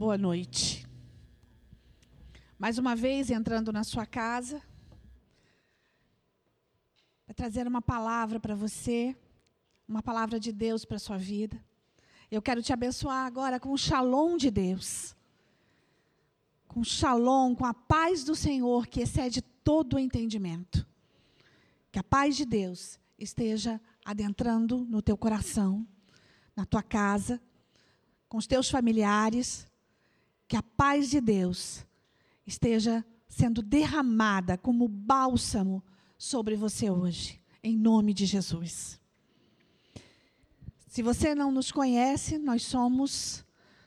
Boa noite. Mais uma vez entrando na sua casa, para trazer uma palavra para você, uma palavra de Deus para sua vida. Eu quero te abençoar agora com o shalom de Deus. Com o shalom, com a paz do Senhor que excede todo o entendimento. Que a paz de Deus esteja adentrando no teu coração, na tua casa, com os teus familiares, que a paz de Deus esteja sendo derramada como bálsamo sobre você hoje, em nome de Jesus. Se você não nos conhece, nós somos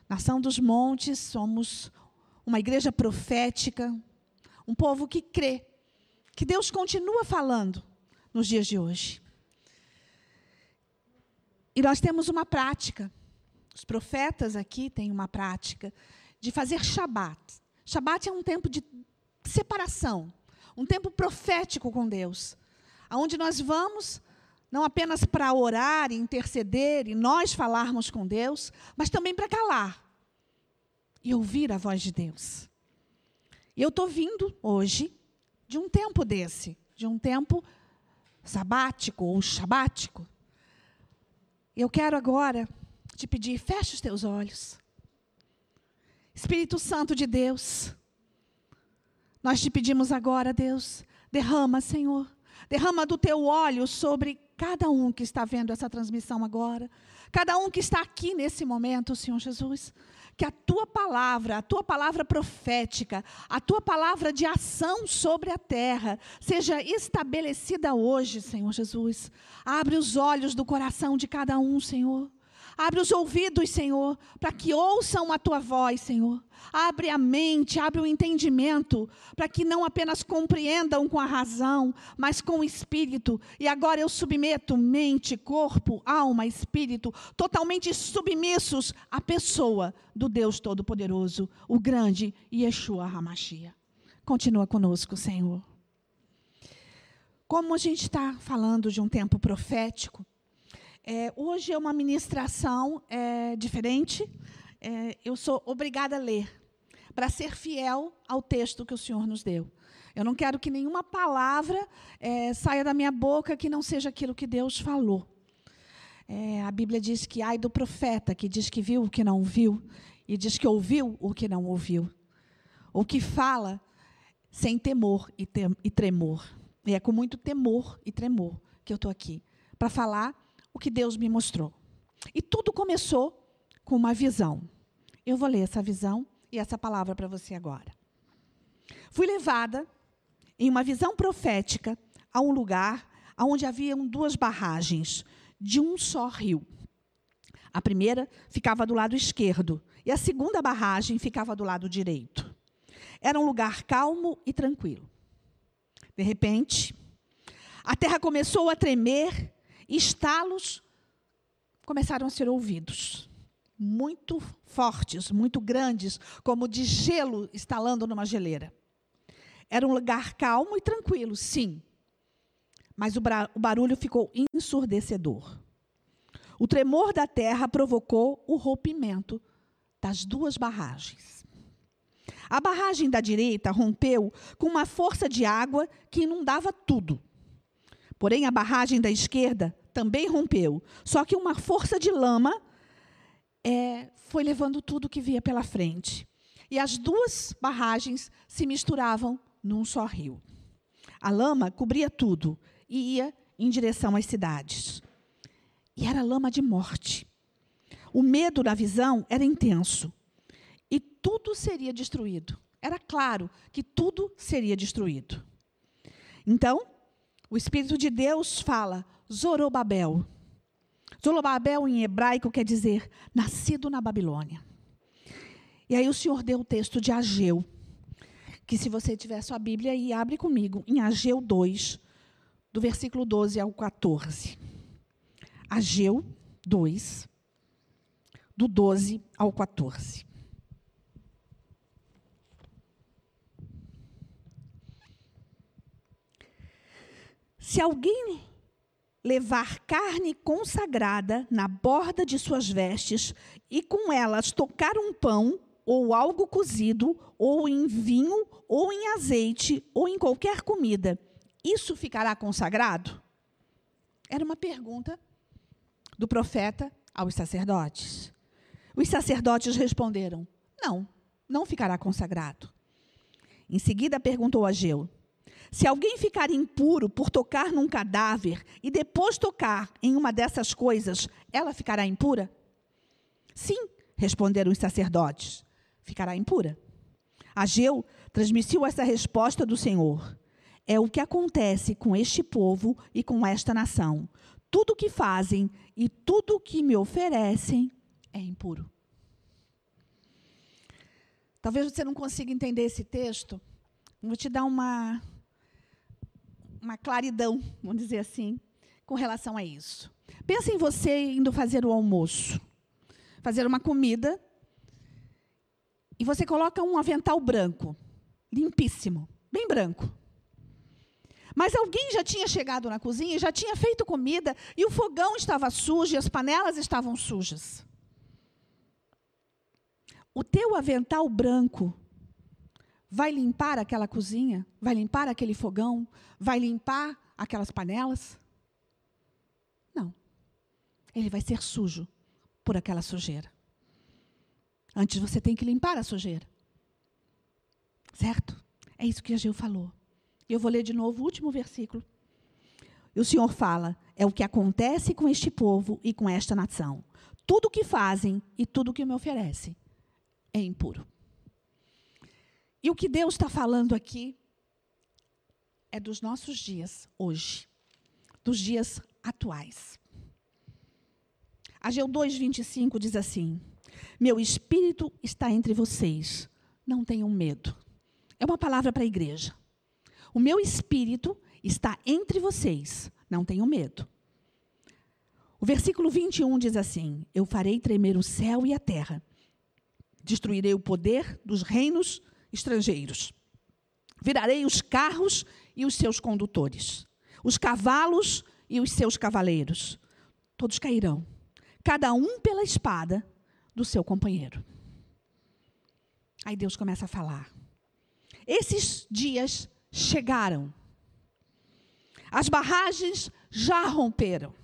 Nação dos Montes, somos uma igreja profética, um povo que crê que Deus continua falando nos dias de hoje. E nós temos uma prática, os profetas aqui têm uma prática de fazer Shabat. Shabat é um tempo de separação, um tempo profético com Deus, aonde nós vamos não apenas para orar, interceder e nós falarmos com Deus, mas também para calar e ouvir a voz de Deus. E eu estou vindo hoje de um tempo desse, de um tempo sabático ou shabático. Eu quero agora te pedir, feche os teus olhos. Espírito Santo de Deus, nós te pedimos agora, Deus, derrama, Senhor, derrama do teu óleo sobre cada um que está vendo essa transmissão agora, cada um que está aqui nesse momento, Senhor Jesus. Que a tua palavra, a tua palavra profética, a tua palavra de ação sobre a terra seja estabelecida hoje, Senhor Jesus. Abre os olhos do coração de cada um, Senhor. Abre os ouvidos, Senhor, para que ouçam a tua voz, Senhor. Abre a mente, abre o entendimento, para que não apenas compreendam com a razão, mas com o espírito. E agora eu submeto mente, corpo, alma, espírito, totalmente submissos à pessoa do Deus Todo-Poderoso, o grande Yeshua Hamashia. Continua conosco, Senhor. Como a gente está falando de um tempo profético, é, hoje é uma ministração é, diferente. É, eu sou obrigada a ler, para ser fiel ao texto que o Senhor nos deu. Eu não quero que nenhuma palavra é, saia da minha boca que não seja aquilo que Deus falou. É, a Bíblia diz que ai do profeta que diz que viu o que não viu e diz que ouviu o que não ouviu. O que fala sem temor e, tem, e tremor. E é com muito temor e tremor que eu estou aqui para falar o que Deus me mostrou. E tudo começou com uma visão. Eu vou ler essa visão e essa palavra para você agora. Fui levada em uma visão profética a um lugar onde haviam duas barragens de um só rio. A primeira ficava do lado esquerdo e a segunda barragem ficava do lado direito. Era um lugar calmo e tranquilo. De repente, a terra começou a tremer estalos começaram a ser ouvidos. Muito fortes, muito grandes, como de gelo estalando numa geleira. Era um lugar calmo e tranquilo, sim. Mas o, barulho ficou ensurdecedor. O tremor da terra provocou o rompimento das duas barragens. A barragem da direita rompeu com uma força de água que inundava tudo. Porém, a barragem da esquerda também rompeu. Só que uma força de lama é, foi levando tudo que via pela frente. E as duas barragens se misturavam num só rio. A lama cobria tudo e ia em direção às cidades. E era lama de morte. O medo da visão era intenso. E tudo seria destruído. Era claro que tudo seria destruído. Então, o Espírito de Deus fala: Zorobabel. Zorobabel em hebraico quer dizer nascido na Babilônia. E aí o Senhor deu o texto de Ageu, que se você tiver sua Bíblia aí, abre comigo, em Ageu 2, do versículo 12 ao 14. Ageu 2, do 12 ao 14. Se alguém levar carne consagrada na borda de suas vestes e com elas tocar um pão ou algo cozido, ou em vinho, ou em azeite, ou em qualquer comida, isso ficará consagrado? Era uma pergunta do profeta aos sacerdotes. Os sacerdotes responderam: Não, não ficará consagrado. Em seguida perguntou a Geu: Se alguém ficar impuro por tocar num cadáver e depois tocar em uma dessas coisas, ela ficará impura? Sim, responderam os sacerdotes ficará impura. Ageu transmitiu essa resposta do Senhor. É o que acontece com este povo e com esta nação. Tudo o que fazem e tudo o que me oferecem é impuro. Talvez você não consiga entender esse texto. Vou te dar uma, uma claridão, vamos dizer assim, com relação a isso. Pensa em você indo fazer o almoço, fazer uma comida e você coloca um avental branco, limpíssimo, bem branco. Mas alguém já tinha chegado na cozinha, já tinha feito comida, e o fogão estava sujo e as panelas estavam sujas. O teu avental branco vai limpar aquela cozinha? Vai limpar aquele fogão? Vai limpar aquelas panelas? Não. Ele vai ser sujo por aquela sujeira. Antes você tem que limpar a sujeira. Certo? É isso que a Gil falou. Eu vou ler de novo o último versículo. E o Senhor fala: é o que acontece com este povo e com esta nação. Tudo o que fazem e tudo o que me oferecem é impuro. E o que Deus está falando aqui é dos nossos dias hoje, dos dias atuais. Ageu 2,25 diz assim: meu espírito está entre vocês. Não tenham medo. É uma palavra para a igreja. O meu espírito está entre vocês. Não tenham medo. O versículo 21 diz assim: Eu farei tremer o céu e a terra. Destruirei o poder dos reinos estrangeiros. Virarei os carros e os seus condutores, os cavalos e os seus cavaleiros. Todos cairão, cada um pela espada do seu companheiro. Aí Deus começa a falar. Esses dias chegaram. As barragens já romperam.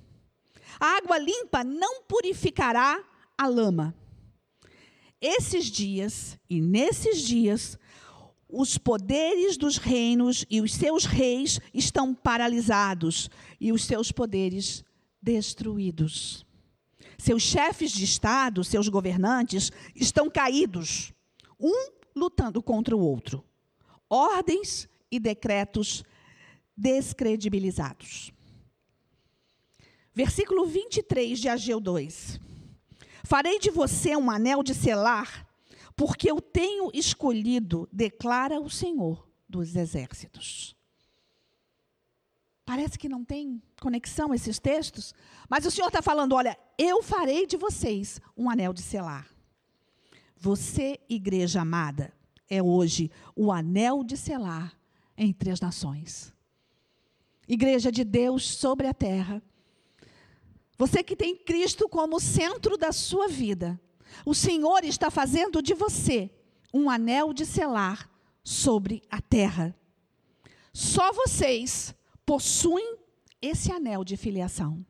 A água limpa não purificará a lama. Esses dias, e nesses dias, os poderes dos reinos e os seus reis estão paralisados e os seus poderes destruídos. Seus chefes de Estado, seus governantes, estão caídos, um lutando contra o outro. Ordens e decretos descredibilizados. Versículo 23 de Ageu 2. Farei de você um anel de selar, porque eu tenho escolhido, declara o Senhor dos exércitos. Parece que não tem conexão esses textos, mas o Senhor está falando: olha, eu farei de vocês um anel de selar. Você, igreja amada, é hoje o anel de selar entre as nações. Igreja de Deus sobre a terra. Você que tem Cristo como centro da sua vida, o Senhor está fazendo de você um anel de selar sobre a terra. Só vocês possuem esse anel de filiação.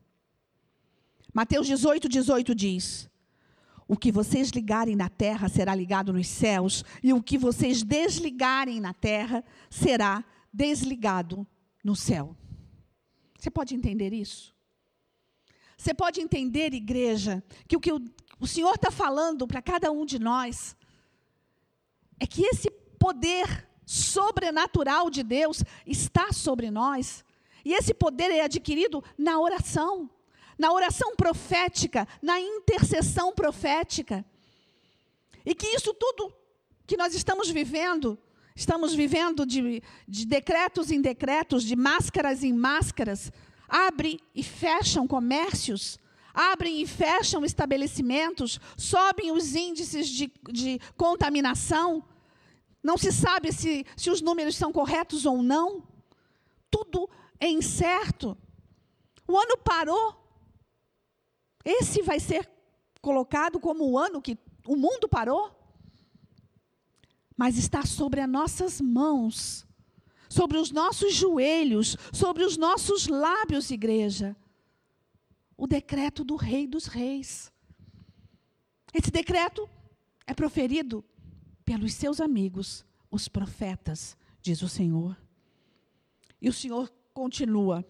Mateus 18, 18 diz: O que vocês ligarem na terra será ligado nos céus, e o que vocês desligarem na terra será desligado no céu. Você pode entender isso? Você pode entender, igreja, que o que o, o Senhor está falando para cada um de nós é que esse poder sobrenatural de Deus está sobre nós e esse poder é adquirido na oração, na oração profética, na intercessão profética. E que isso tudo que nós estamos vivendo, estamos vivendo de, de decretos em decretos, de máscaras em máscaras, abre e fecham comércios, abrem e fecham estabelecimentos, sobem os índices de, de contaminação, não se sabe se, se os números são corretos ou não. Tudo é incerto. O ano parou. Esse vai ser colocado como o ano que o mundo parou? mas está sobre as nossas mãos, sobre os nossos joelhos, sobre os nossos lábios, igreja. O decreto do Rei dos Reis. Esse decreto é proferido pelos seus amigos, os profetas, diz o Senhor. E o Senhor continua: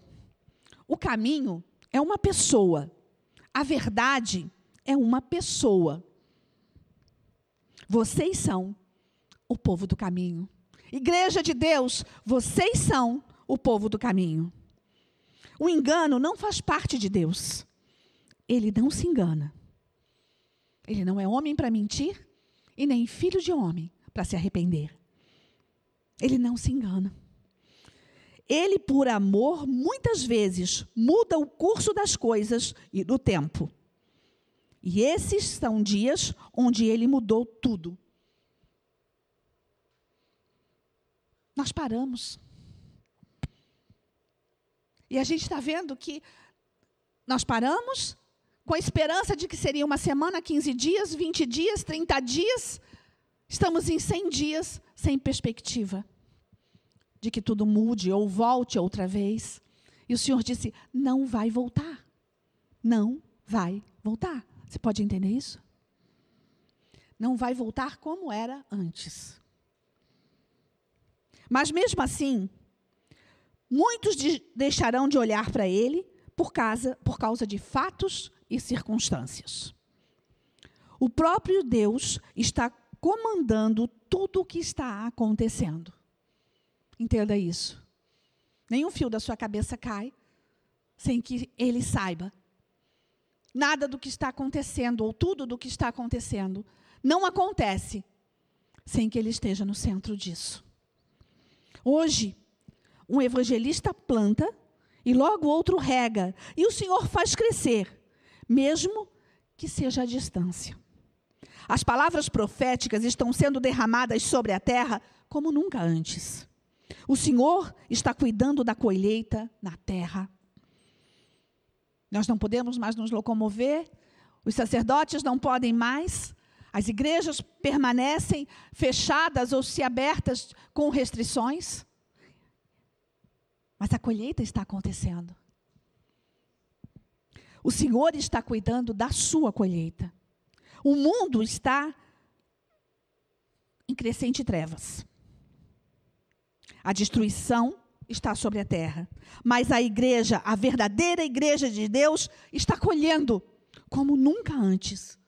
o caminho é uma pessoa, a verdade é uma pessoa. Vocês são o povo do caminho. Igreja de Deus, vocês são o povo do caminho. O engano não faz parte de Deus. Ele não se engana. Ele não é homem para mentir e nem filho de homem para se arrepender. Ele não se engana. Ele, por amor, muitas vezes muda o curso das coisas e do tempo. E esses são dias onde ele mudou tudo. Nós paramos. E a gente está vendo que nós paramos com a esperança de que seria uma semana, 15 dias, 20 dias, 30 dias. Estamos em 100 dias sem perspectiva de que tudo mude ou volte outra vez. E o Senhor disse: não vai voltar. Não vai voltar. Você pode entender isso? Não vai voltar como era antes. Mas mesmo assim, muitos de, deixarão de olhar para ele por causa, por causa de fatos e circunstâncias. O próprio Deus está comandando tudo o que está acontecendo. Entenda isso. Nenhum fio da sua cabeça cai sem que ele saiba. Nada do que está acontecendo, ou tudo do que está acontecendo, não acontece sem que ele esteja no centro disso. Hoje, um evangelista planta e logo outro rega, e o Senhor faz crescer, mesmo que seja à distância. As palavras proféticas estão sendo derramadas sobre a terra como nunca antes. O Senhor está cuidando da colheita na terra. Nós não podemos mais nos locomover, os sacerdotes não podem mais, as igrejas permanecem fechadas ou se abertas com restrições. Mas a colheita está acontecendo. O Senhor está cuidando da sua colheita. O mundo está em crescente trevas. A destruição está sobre a terra. Mas a igreja, a verdadeira igreja de Deus, está colhendo como nunca antes,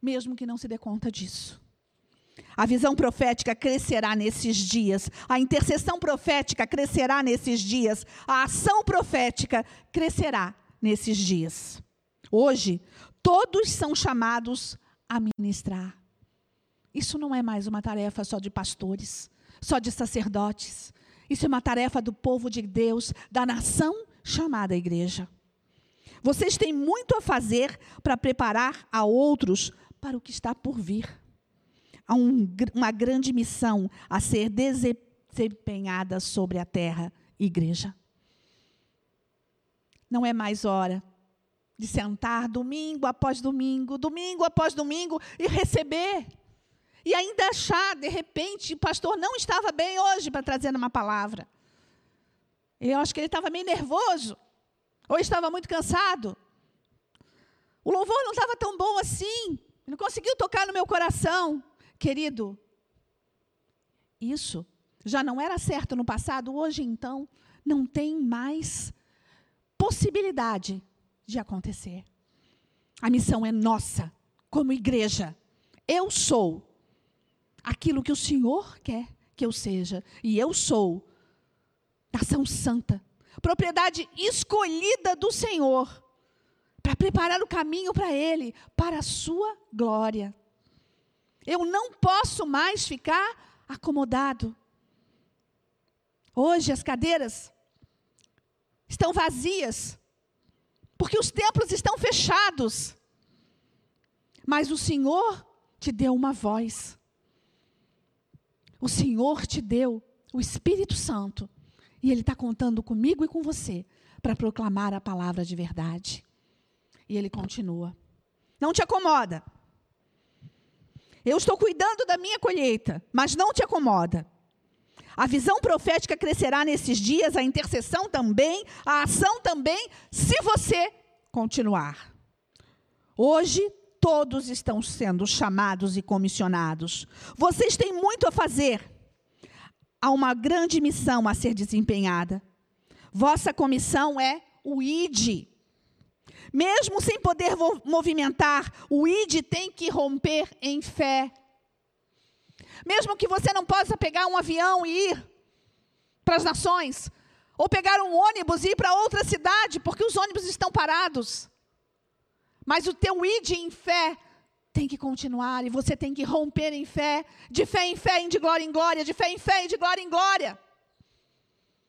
mesmo que não se dê conta disso. A visão profética crescerá nesses dias, a intercessão profética crescerá nesses dias, a ação profética crescerá nesses dias. Hoje, todos são chamados a ministrar. Isso não é mais uma tarefa só de pastores, só de sacerdotes. Isso é uma tarefa do povo de Deus, da nação chamada igreja. Vocês têm muito a fazer para preparar a outros para o que está por vir. Há um, uma grande missão a ser desempenhada sobre a terra, igreja. Não é mais hora de sentar domingo após domingo, domingo após domingo e receber e ainda achar, de repente, o pastor não estava bem hoje para trazer uma palavra. Eu acho que ele estava meio nervoso, ou estava muito cansado. O louvor não estava tão bom assim, não conseguiu tocar no meu coração. Querido, isso já não era certo no passado, hoje então não tem mais possibilidade de acontecer. A missão é nossa, como igreja. Eu sou aquilo que o Senhor quer que eu seja. E eu sou nação santa, propriedade escolhida do Senhor, para preparar o caminho para Ele, para a sua glória. Eu não posso mais ficar acomodado. Hoje as cadeiras estão vazias, porque os templos estão fechados. Mas o Senhor te deu uma voz. O Senhor te deu o Espírito Santo. E Ele está contando comigo e com você para proclamar a palavra de verdade. E ele continua. Não te acomoda. Eu estou cuidando da minha colheita, mas não te acomoda. A visão profética crescerá nesses dias, a intercessão também, a ação também, se você continuar. Hoje, todos estão sendo chamados e comissionados. Vocês têm muito a fazer. Há uma grande missão a ser desempenhada. Vossa comissão é o ID. Mesmo sem poder movimentar, o ID tem que romper em fé. Mesmo que você não possa pegar um avião e ir para as nações, ou pegar um ônibus e ir para outra cidade, porque os ônibus estão parados. Mas o teu id em fé tem que continuar e você tem que romper em fé, de fé em fé, de glória em glória, de fé em fé, de glória em glória.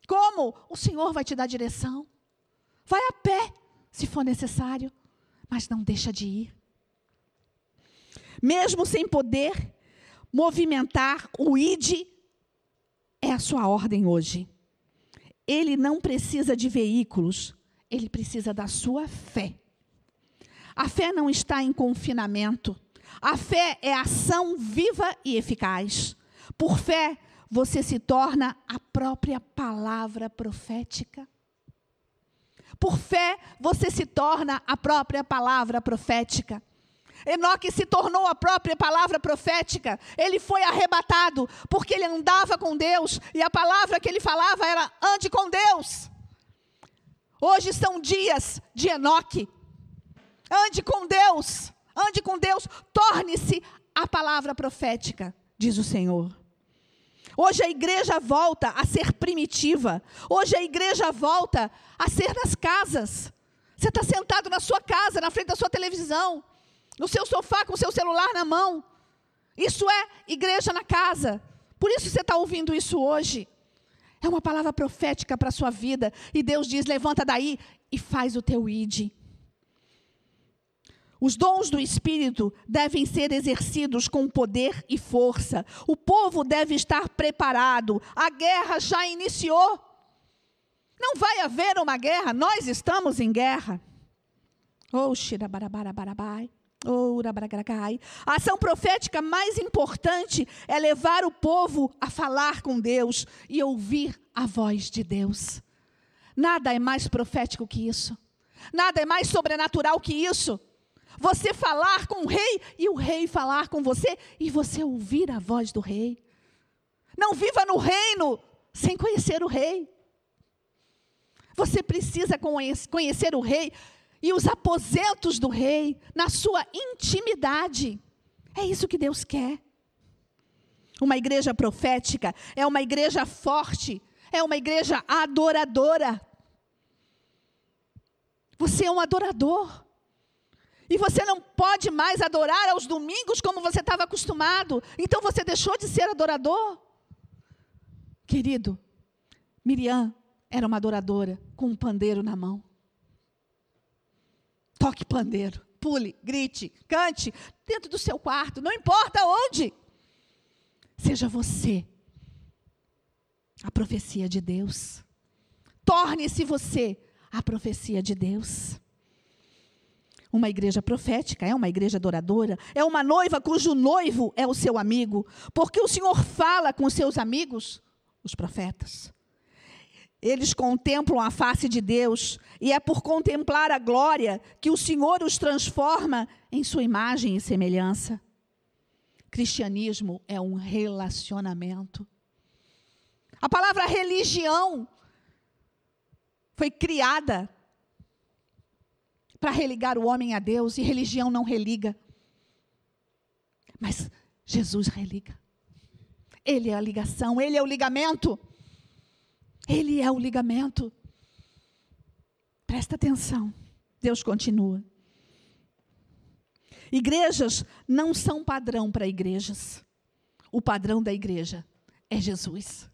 Como? O Senhor vai te dar direção. Vai a pé, se for necessário, mas não deixa de ir. Mesmo sem poder movimentar, o id é a sua ordem hoje. Ele não precisa de veículos, ele precisa da sua fé. A fé não está em confinamento. A fé é ação viva e eficaz. Por fé, você se torna a própria palavra profética. Por fé, você se torna a própria palavra profética. Enoque se tornou a própria palavra profética. Ele foi arrebatado porque ele andava com Deus e a palavra que ele falava era ande com Deus. Hoje são dias de Enoque. Ande com Deus. Ande com Deus. Torne-se a palavra profética, diz o Senhor. Hoje a igreja volta a ser primitiva. Hoje a igreja volta a ser nas casas. Você está sentado na sua casa, na frente da sua televisão, no seu sofá com o seu celular na mão. Isso é igreja na casa. Por isso você está ouvindo isso hoje. É uma palavra profética para a sua vida. E Deus diz: levanta daí e faz o teu id. Os dons do Espírito devem ser exercidos com poder e força. O povo deve estar preparado. A guerra já iniciou. Não vai haver uma guerra, nós estamos em guerra. Oh, xirabarabarabai. Oh, a ação profética mais importante é levar o povo a falar com Deus e ouvir a voz de Deus. Nada é mais profético que isso. Nada é mais sobrenatural que isso. Você falar com o rei e o rei falar com você e você ouvir a voz do rei. Não viva no reino sem conhecer o rei. Você precisa conhecer o rei e os aposentos do rei na sua intimidade. É isso que Deus quer. Uma igreja profética é uma igreja forte, é uma igreja adoradora. Você é um adorador. E você não pode mais adorar aos domingos como você estava acostumado. Então você deixou de ser adorador. Querido, Miriam era uma adoradora com um pandeiro na mão. Toque pandeiro, pule, grite, cante dentro do seu quarto, não importa onde. Seja você a profecia de Deus. Torne-se você a profecia de Deus. Uma igreja profética é uma igreja adoradora, é uma noiva cujo noivo é o seu amigo, porque o Senhor fala com seus amigos, os profetas. Eles contemplam a face de Deus, e é por contemplar a glória que o Senhor os transforma em sua imagem e semelhança. Cristianismo é um relacionamento. A palavra religião foi criada para religar o homem a Deus, e religião não religa. Mas Jesus religa. Ele é a ligação, ele é o ligamento. Ele é o ligamento. Presta atenção. Deus continua. Igrejas não são padrão para igrejas. O padrão da igreja é Jesus.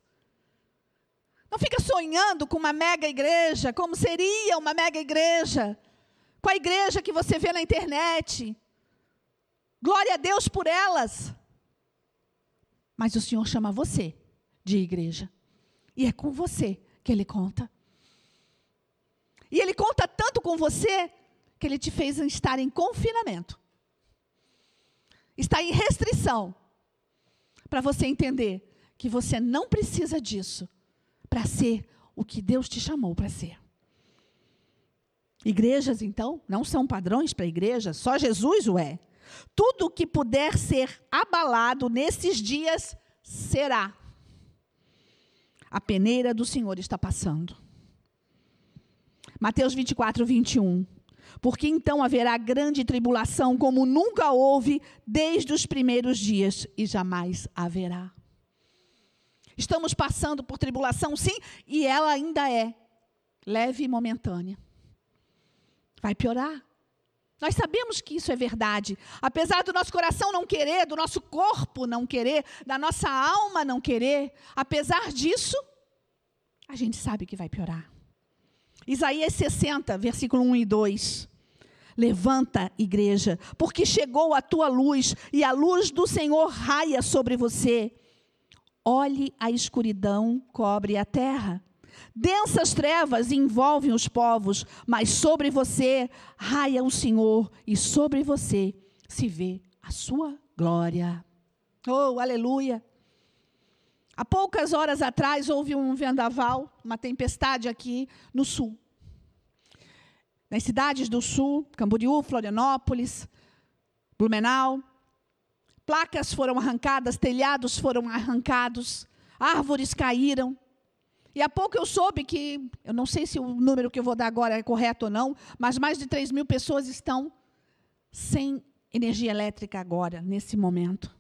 Não fica sonhando com uma mega igreja, como seria uma mega igreja com a igreja que você vê na internet. Glória a Deus por elas. Mas o Senhor chama você de igreja. E é com você que Ele conta. E Ele conta tanto com você que Ele te fez estar em confinamento. está em restrição para você entender que você não precisa disso para ser o que Deus te chamou para ser. Igrejas, então, não são padrões para a igreja, só Jesus o é. Tudo que puder ser abalado nesses dias será. A peneira do Senhor está passando. Mateus 24, 21. Porque então haverá grande tribulação, como nunca houve desde os primeiros dias, e jamais haverá. Estamos passando por tribulação, sim, e ela ainda é leve e momentânea. Vai piorar. Nós sabemos que isso é verdade. Apesar do nosso coração não querer, do nosso corpo não querer, da nossa alma não querer, apesar disso, a gente sabe que vai piorar. Isaías 60, versículo 1 e 2. Levanta, igreja, porque chegou a tua luz e a luz do Senhor raia sobre você. Olhe a escuridão cobre a terra. Densas trevas envolvem os povos, mas sobre você raia o Senhor e sobre você se vê a sua glória. Oh, aleluia! Há poucas horas atrás houve um vendaval, uma tempestade aqui no sul. Nas cidades do sul, Camboriú, Florianópolis, Blumenau, placas foram arrancadas, telhados foram arrancados, árvores caíram. E há pouco eu soube que, eu não sei se o número que eu vou dar agora é correto ou não, mas mais de 3 mil pessoas estão sem energia elétrica agora, nesse momento.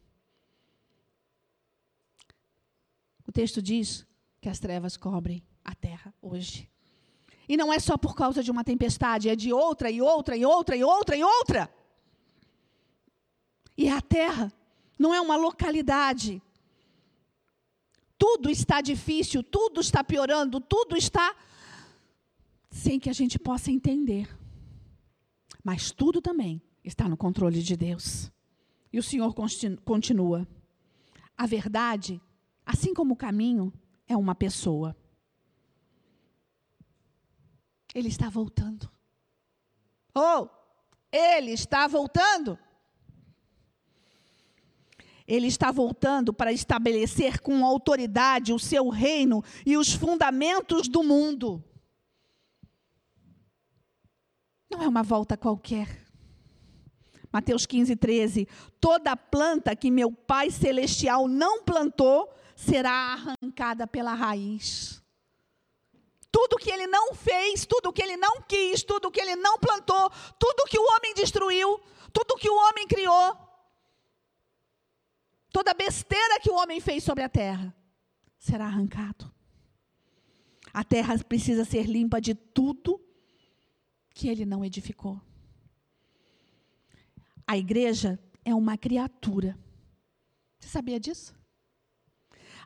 O texto diz que as trevas cobrem a terra hoje. E não é só por causa de uma tempestade, é de outra e outra e outra e outra e outra. E a terra não é uma localidade. Tudo está difícil, tudo está piorando, tudo está sem que a gente possa entender. Mas tudo também está no controle de Deus. E o Senhor continua. A verdade Assim como o caminho é uma pessoa. Ele está voltando. Oh, ele está voltando. Ele está voltando para estabelecer com autoridade o seu reino e os fundamentos do mundo. Não é uma volta qualquer. Mateus 15, 13. Toda planta que meu Pai Celestial não plantou será arrancada pela raiz. Tudo que ele não fez, tudo que ele não quis, tudo que ele não plantou, tudo que o homem destruiu, tudo que o homem criou, toda besteira que o homem fez sobre a terra, será arrancado. A terra precisa ser limpa de tudo que ele não edificou. A igreja é uma criatura. Você sabia disso?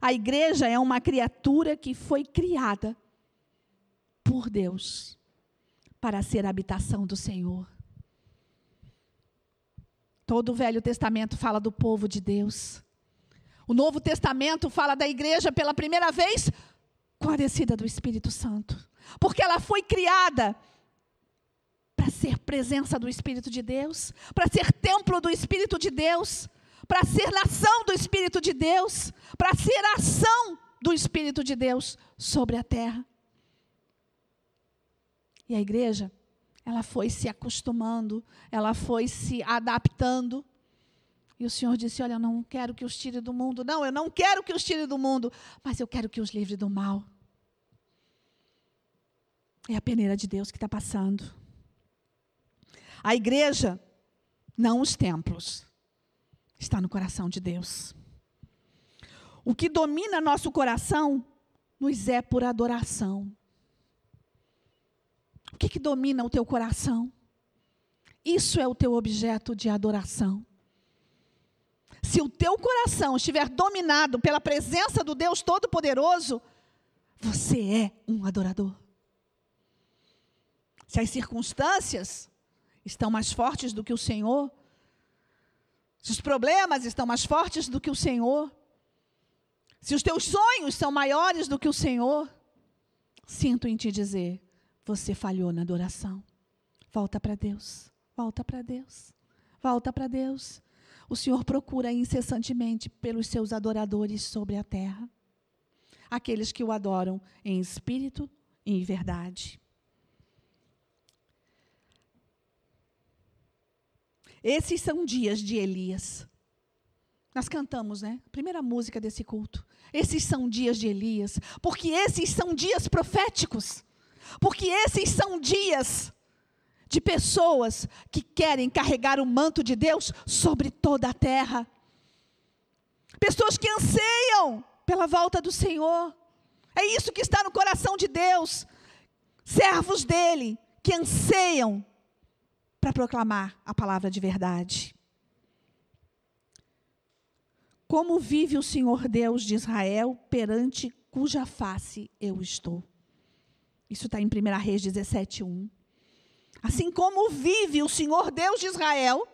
A igreja é uma criatura que foi criada por Deus para ser a habitação do Senhor. Todo o Velho Testamento fala do povo de Deus. O Novo Testamento fala da igreja pela primeira vez com a descida do Espírito Santo. Porque ela foi criada para ser presença do Espírito de Deus, para ser templo do Espírito de Deus, para ser nação do Espírito de Deus, para ser ação do Espírito de Deus sobre a terra. E a igreja, ela foi se acostumando, ela foi se adaptando. E o Senhor disse: Olha, eu não quero que os tire do mundo. Não, eu não quero que os tire do mundo, mas eu quero que os livre do mal. É a peneira de Deus que está passando. A igreja, não os templos está no coração de Deus. O que domina nosso coração nos é por adoração. O que, que domina o teu coração? Isso é o teu objeto de adoração. Se o teu coração estiver dominado pela presença do Deus Todo-Poderoso, você é um adorador. Se as circunstâncias estão mais fortes do que o Senhor, se os problemas estão mais fortes do que o Senhor, se os teus sonhos são maiores do que o Senhor, sinto em te dizer, você falhou na adoração. Volta para Deus, volta para Deus, volta para Deus. o Senhor procura incessantemente pelos seus adoradores sobre a terra, aqueles que o adoram em espírito e em verdade. Esses são dias de Elias. Nós cantamos, né? Primeira música desse culto. Esses são dias de Elias, porque esses são dias proféticos. Porque esses são dias de pessoas que querem carregar o manto de Deus sobre toda a terra. Pessoas que anseiam pela volta do Senhor. É isso que está no coração de Deus. Servos dele que anseiam para proclamar a palavra de verdade. Como vive o Senhor Deus de Israel perante cuja face eu estou? Isso está em 1 Reis 17, 1. Assim como vive o Senhor Deus de Israel,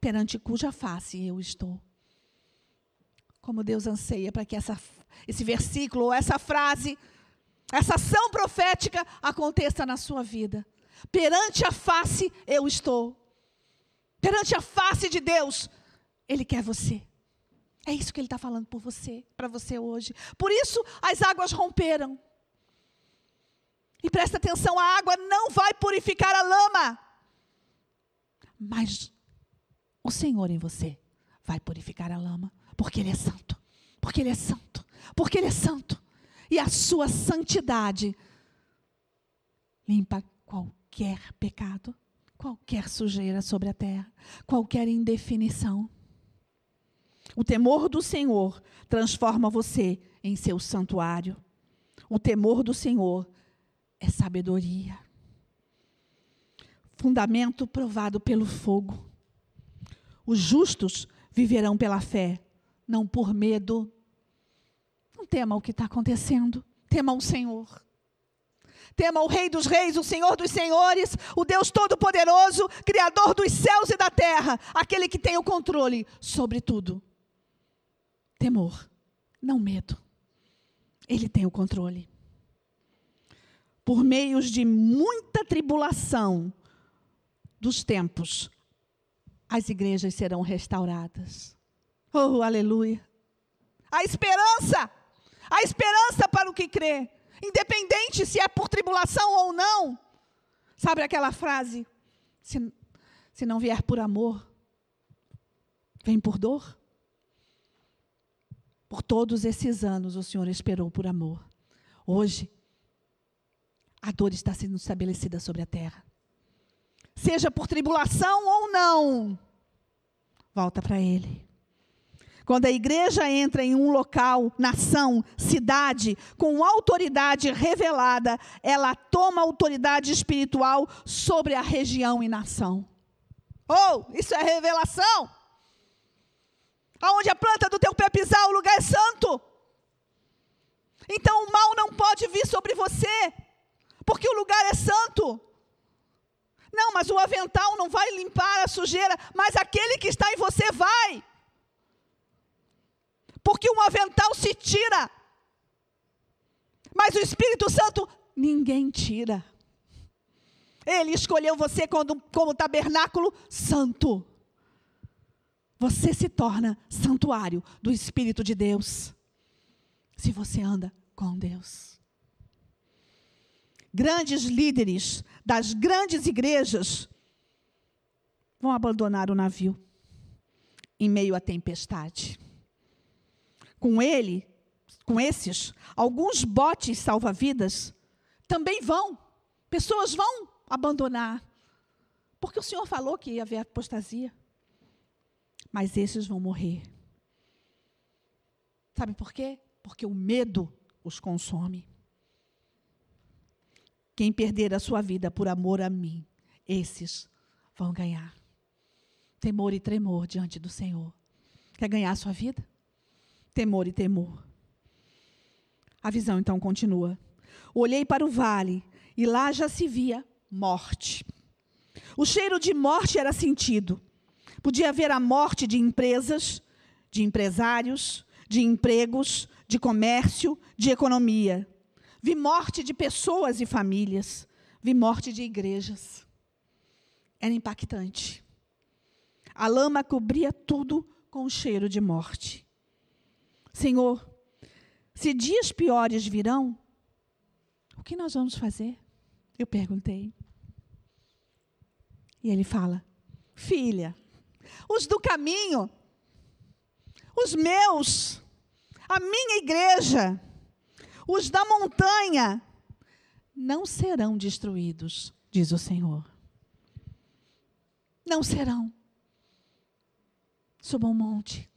perante cuja face eu estou. Como Deus anseia para que essa, esse versículo, ou essa frase, essa ação profética aconteça na sua vida. Perante a face eu estou. Perante a face de Deus, Ele quer você. É isso que Ele está falando por você, para você hoje. Por isso as águas romperam. E presta atenção, a água não vai purificar a lama. Mas o Senhor em você vai purificar a lama, porque Ele é santo. Porque Ele é santo. Porque Ele é santo. E a sua santidade limpa qualquer pecado, qualquer sujeira sobre a terra, qualquer indefinição. O temor do Senhor transforma você em seu santuário. O temor do Senhor é sabedoria. Fundamento provado pelo fogo. Os justos viverão pela fé, não por medo. Não tema o que está acontecendo, tema o Senhor. Tema o Rei dos Reis, o Senhor dos Senhores, o Deus Todo-Poderoso, Criador dos céus e da terra, aquele que tem o controle sobre tudo. Temor, não medo. Ele tem o controle por meios de muita tribulação dos tempos, as igrejas serão restauradas. Oh, aleluia! A esperança, a esperança para o que crê, independente se é por tribulação ou não. Sabe aquela frase? Se, se não vier por amor, vem por dor? Por todos esses anos o Senhor esperou por amor. Hoje, a dor está sendo estabelecida sobre a terra. Seja por tribulação ou não, volta para Ele. Quando a igreja entra em um local, nação, cidade, com autoridade revelada, ela toma autoridade espiritual sobre a região e nação. Oh, isso é revelação. Aonde a planta do teu pé pisar, o lugar é santo. Então o mal não pode vir sobre você porque o lugar é santo. Não, mas o avental não vai limpar a sujeira, mas aquele que está em você vai. Porque um avental se tira, mas o Espírito Santo ninguém tira. Ele escolheu você como, como tabernáculo santo. Você se torna santuário do Espírito de Deus. Se você anda com Deus grandes líderes das grandes igrejas vão abandonar o navio em meio à tempestade. Com ele, com esses, alguns botes salva-vidas também vão, pessoas vão abandonar, porque o Senhor falou que ia haver apostasia. Mas esses vão morrer. Sabe por quê? Porque o medo os consome. Quem perder a sua vida por amor a mim, esses vão ganhar. Temor e tremor diante do Senhor. Quer ganhar a sua vida? Temor e temor. A visão então continua. Olhei para o vale e lá já se via morte. O cheiro de morte era sentido. Podia haver a morte de empresas, de empresários, de empregos, de comércio, de economia. Vi morte de pessoas e famílias. Vi morte de igrejas. Era impactante. A lama cobria tudo com cheiro de morte. Senhor, se dias piores virão, o que nós vamos fazer? Eu perguntei. E ele fala: Filha, os do caminho, os meus, a minha igreja, os da montanha, não serão destruídos, diz o Senhor. Não serão. Suba um monte,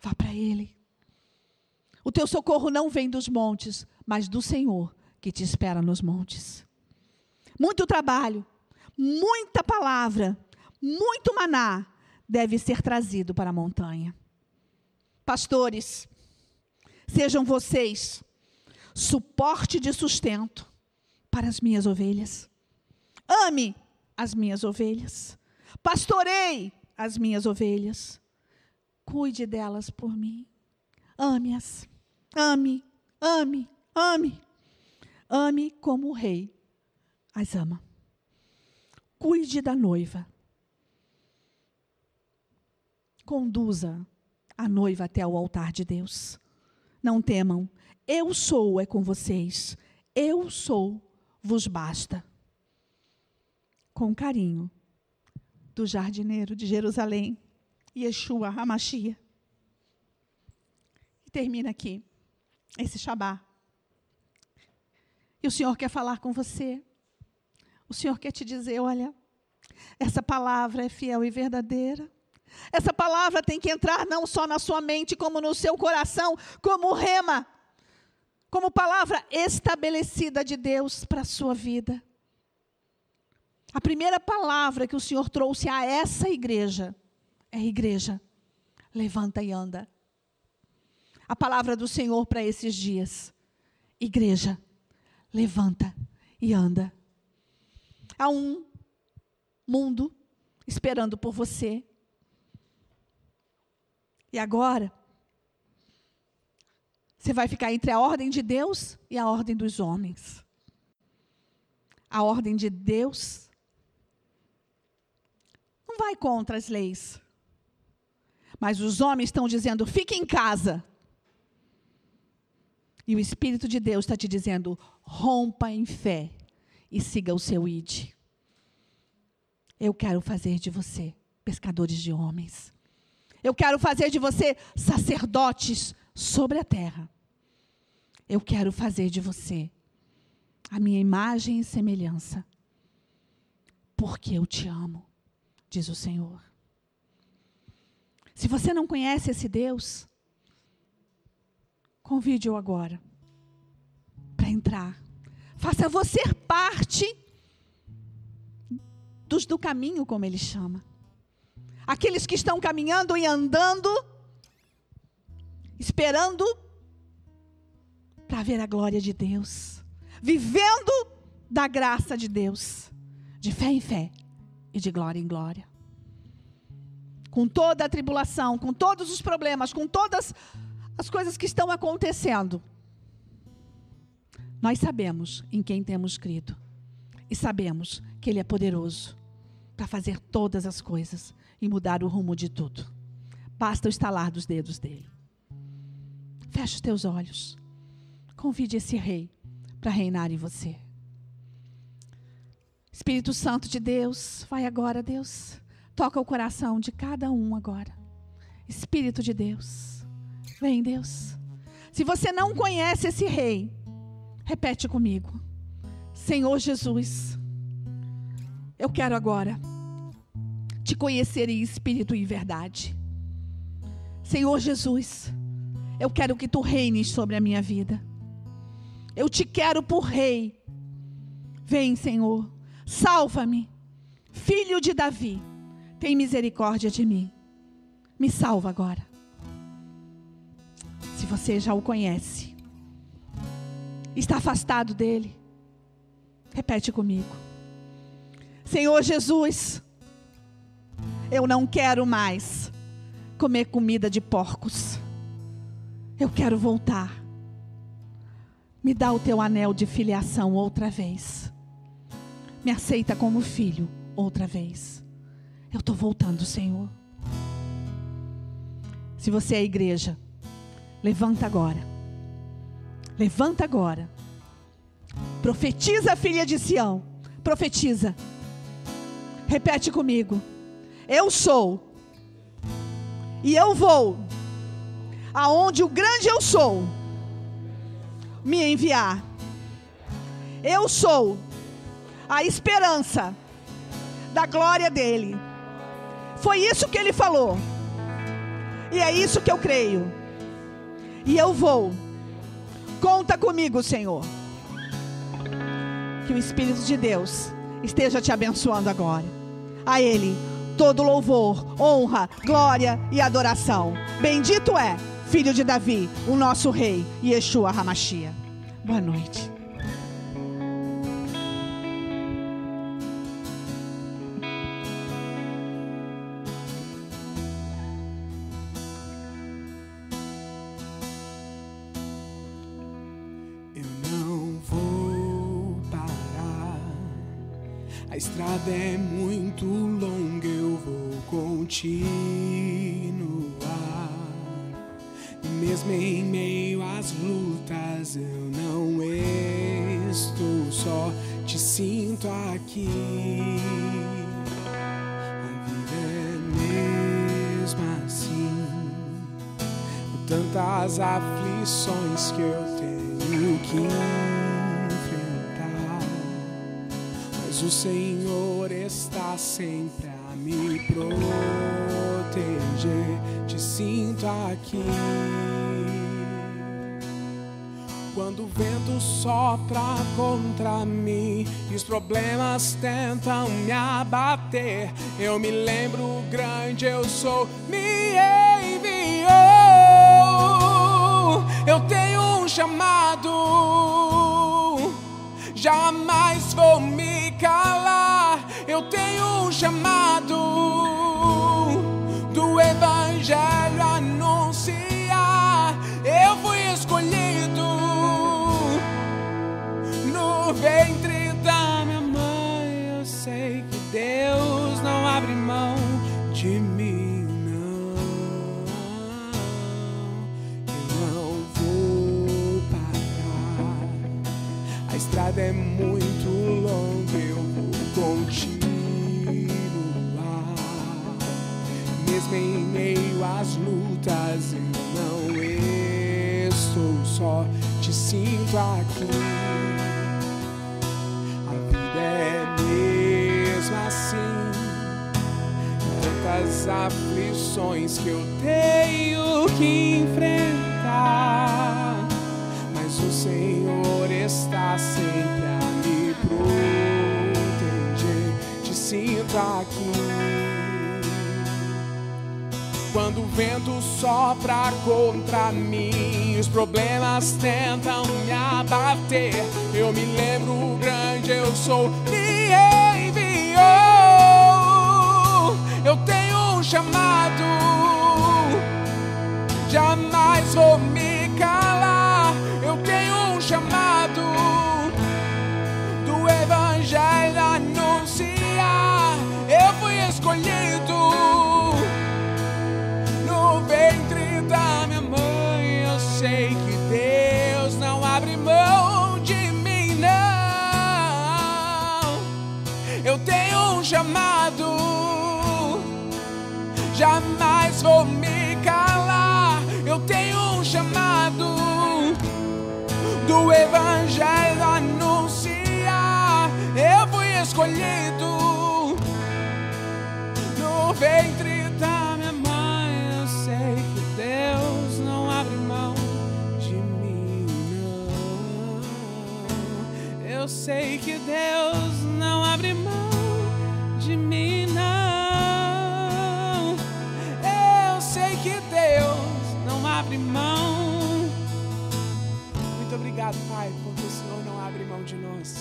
vá para Ele. O teu socorro não vem dos montes, mas do Senhor que te espera nos montes. Muito trabalho, muita palavra, muito maná deve ser trazido para a montanha. Pastores, sejam vocês suporte de sustento para as minhas ovelhas. Ame as minhas ovelhas. Pastorei as minhas ovelhas. Cuide delas por mim. Ame-as. Ame, ame, ame. Ame como o rei as ama. Cuide da noiva. Conduza a noiva até o altar de Deus. Não temam, eu sou é com vocês. Eu sou vos basta. Com carinho, do jardineiro de Jerusalém, Yeshua Hamashia. E termina aqui esse Shabá. E o Senhor quer falar com você. O Senhor quer te dizer: olha, essa palavra é fiel e verdadeira. Essa palavra tem que entrar não só na sua mente, como no seu coração, como rema, como palavra estabelecida de Deus para a sua vida. A primeira palavra que o Senhor trouxe a essa igreja é igreja, levanta e anda. A palavra do Senhor para esses dias, igreja, levanta e anda. Há um mundo esperando por você. E agora, você vai ficar entre a ordem de Deus e a ordem dos homens. A ordem de Deus não vai contra as leis. Mas os homens estão dizendo: fique em casa. E o Espírito de Deus está te dizendo: rompa em fé e siga o seu id. Eu quero fazer de você pescadores de homens. Eu quero fazer de você sacerdotes sobre a terra. Eu quero fazer de você a minha imagem e semelhança. Porque eu te amo, diz o Senhor. Se você não conhece esse Deus, convide-o agora para entrar. Faça você parte dos do caminho, como ele chama. Aqueles que estão caminhando e andando, esperando para ver a glória de Deus, vivendo da graça de Deus, de fé em fé e de glória em glória. Com toda a tribulação, com todos os problemas, com todas as coisas que estão acontecendo, nós sabemos em quem temos crido e sabemos que Ele é poderoso para fazer todas as coisas e mudar o rumo de tudo. Basta o estalar dos dedos dele. Feche os teus olhos. Convide esse rei para reinar em você. Espírito Santo de Deus, vai agora, Deus. Toca o coração de cada um agora. Espírito de Deus, vem, Deus. Se você não conhece esse rei, repete comigo. Senhor Jesus, eu quero agora te conhecer em espírito e verdade. Senhor Jesus, eu quero que tu reines sobre a minha vida. Eu te quero por rei. Vem, Senhor, salva-me. Filho de Davi, tem misericórdia de mim. Me salva agora. Se você já o conhece, está afastado dele, repete comigo. Senhor Jesus, eu não quero mais comer comida de porcos. Eu quero voltar. Me dá o teu anel de filiação outra vez. Me aceita como filho outra vez. Eu estou voltando, Senhor. Se você é igreja, levanta agora. Levanta agora. Profetiza, filha de Sião. Profetiza. Repete comigo. Eu sou. E eu vou. Aonde o grande eu sou me enviar. Eu sou a esperança da glória dele. Foi isso que ele falou. E é isso que eu creio. E eu vou. Conta comigo, Senhor. Que o Espírito de Deus esteja te abençoando agora. A Ele todo louvor, honra, glória e adoração. Bendito é, filho de Davi, o nosso rei, Yeshua Hamashia. Boa noite. estrada é muito continuar. Mesmo em meio às lutas, eu não estou só, te sinto aqui. A vida é mesmo assim, tantas aflições que eu tenho que o Senhor está sempre a me proteger. Te sinto aqui. Quando o vento sopra contra mim e os problemas tentam me abater, eu me lembro grande eu sou, me enviou. Eu tenho um chamado, jamais vou me calar. Eu tenho um chamado do Evangelho anunciar. Eu fui escolhido no ventre da minha mãe. Eu sei que Deus não abre mão de mim. Não, não vou parar. A estrada é muito Em meio às lutas, eu não estou só, te sinto aqui. A vida é mesmo assim, tantas aflições que eu tenho que enfrentar. Mas o Senhor está sempre a me proteger sinto aqui. Quando o vento sopra contra mim, os problemas tentam me abater. Eu me lembro grande eu sou, me enviou. Eu tenho um chamado, jamais vou me do Evangelho anunciar. Eu fui escolhido ventre da minha mãe, eu sei que Deus não abre mão de mim, não. Eu sei que Deus obrigado, Pai, porque o Senhor não abre mão de nós.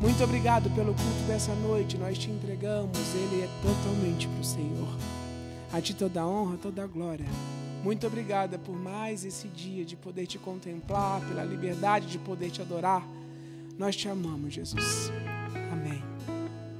Muito obrigado pelo culto dessa noite. Nós te entregamos. Ele é totalmente para o Senhor. A ti toda a honra, toda a glória. Muito obrigada por mais esse dia de poder te contemplar, pela liberdade de poder te adorar. Nós te amamos, Jesus.